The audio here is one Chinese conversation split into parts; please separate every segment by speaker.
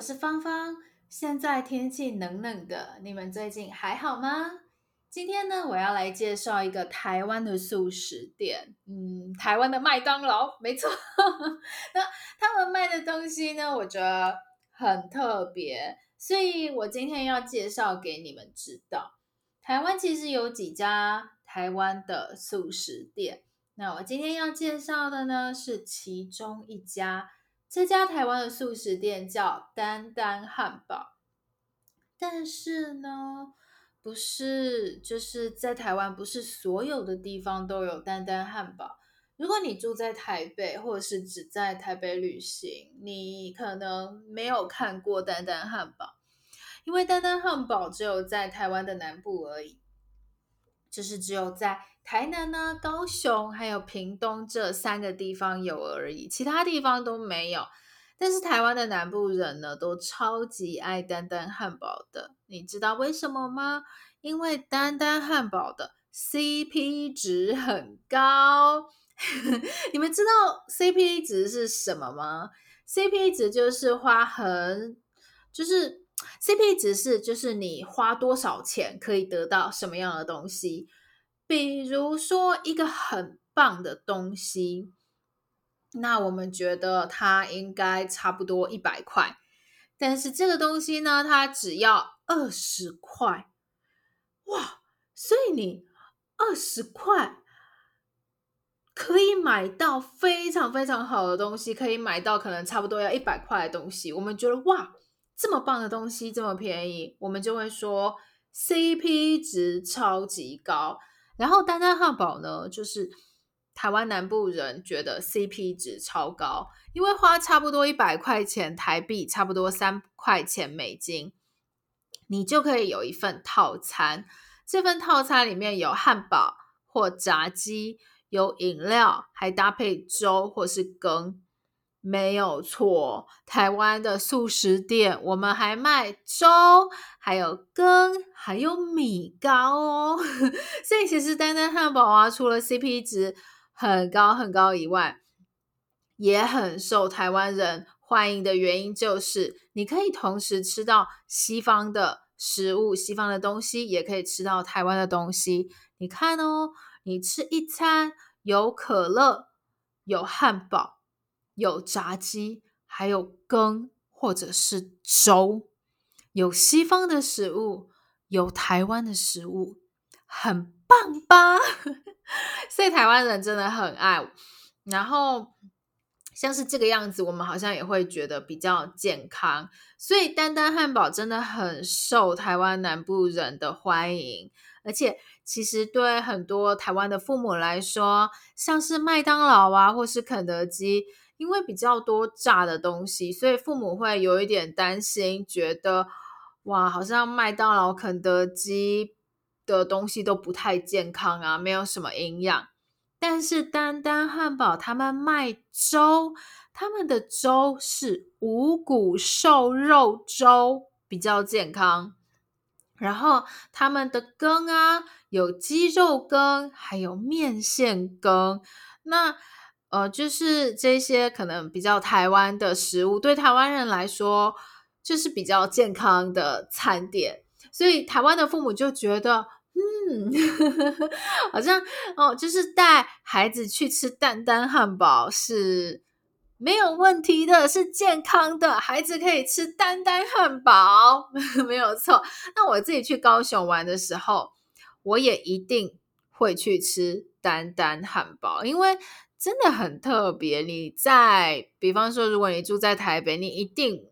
Speaker 1: 我是芳芳。现在天气冷冷的，你们最近还好吗？今天呢，我要来介绍一个台湾的素食店，嗯，台湾的麦当劳，没错。那他们卖的东西呢，我觉得很特别，所以我今天要介绍给你们知道。台湾其实有几家台湾的素食店，那我今天要介绍的呢，是其中一家。这家台湾的素食店叫丹丹汉堡，但是呢，不是，就是在台湾，不是所有的地方都有丹丹汉堡。如果你住在台北，或者是只在台北旅行，你可能没有看过丹丹汉堡，因为丹丹汉堡只有在台湾的南部而已，就是只有在。台南呢、高雄还有屏东这三个地方有而已，其他地方都没有。但是台湾的南部人呢，都超级爱丹丹汉堡的。你知道为什么吗？因为丹丹汉堡的 CP 值很高。你们知道 CP 值是什么吗？CP 值就是花很，就是 CP 值是就是你花多少钱可以得到什么样的东西。比如说一个很棒的东西，那我们觉得它应该差不多一百块，但是这个东西呢，它只要二十块，哇！所以你二十块可以买到非常非常好的东西，可以买到可能差不多要一百块的东西。我们觉得哇，这么棒的东西这么便宜，我们就会说 CP 值超级高。然后丹丹汉堡呢，就是台湾南部人觉得 CP 值超高，因为花差不多一百块钱台币，差不多三块钱美金，你就可以有一份套餐。这份套餐里面有汉堡或炸鸡，有饮料，还搭配粥或是羹。没有错，台湾的速食店，我们还卖粥，还有羹，还有米糕哦。所以其实丹丹汉堡啊，除了 CP 值很高很高以外，也很受台湾人欢迎的原因，就是你可以同时吃到西方的食物、西方的东西，也可以吃到台湾的东西。你看哦，你吃一餐有可乐，有汉堡。有炸鸡，还有羹，或者是粥，有西方的食物，有台湾的食物，很棒吧？所以台湾人真的很爱。然后像是这个样子，我们好像也会觉得比较健康。所以丹丹汉堡真的很受台湾南部人的欢迎，而且其实对很多台湾的父母来说，像是麦当劳啊，或是肯德基。因为比较多炸的东西，所以父母会有一点担心，觉得哇，好像麦当劳、肯德基的东西都不太健康啊，没有什么营养。但是丹丹汉堡他们卖粥，他们的粥是五谷瘦肉粥，比较健康。然后他们的羹啊，有鸡肉羹，还有面线羹。那呃，就是这些可能比较台湾的食物，对台湾人来说就是比较健康的餐点，所以台湾的父母就觉得，嗯，好像哦，就是带孩子去吃丹丹汉堡是没有问题的，是健康的，孩子可以吃丹丹汉堡，没有错。那我自己去高雄玩的时候，我也一定会去吃丹丹汉堡，因为。真的很特别。你在，比方说，如果你住在台北，你一定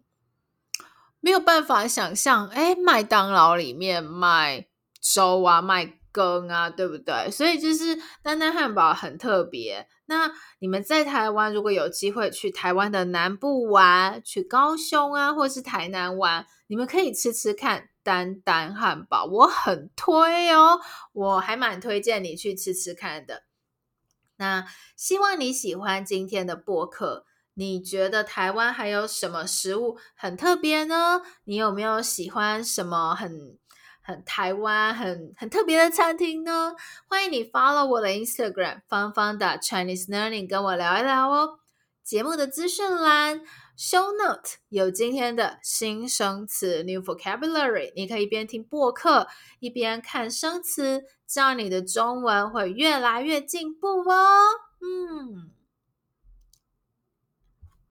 Speaker 1: 没有办法想象，哎，麦当劳里面卖粥啊，卖羹啊，对不对？所以就是丹丹汉堡很特别。那你们在台湾，如果有机会去台湾的南部玩，去高雄啊，或是台南玩，你们可以吃吃看丹丹汉堡，我很推哦，我还蛮推荐你去吃吃看的。那希望你喜欢今天的播客。你觉得台湾还有什么食物很特别呢？你有没有喜欢什么很很台湾很很特别的餐厅呢？欢迎你 follow 我的 Instagram 芳芳的 Chinese Learning，跟我聊一聊哦。节目的资讯栏 Show Note 有今天的新生词 New Vocabulary，你可以一边听播客一边看生词，这样你的中文会越来越进步哦。嗯。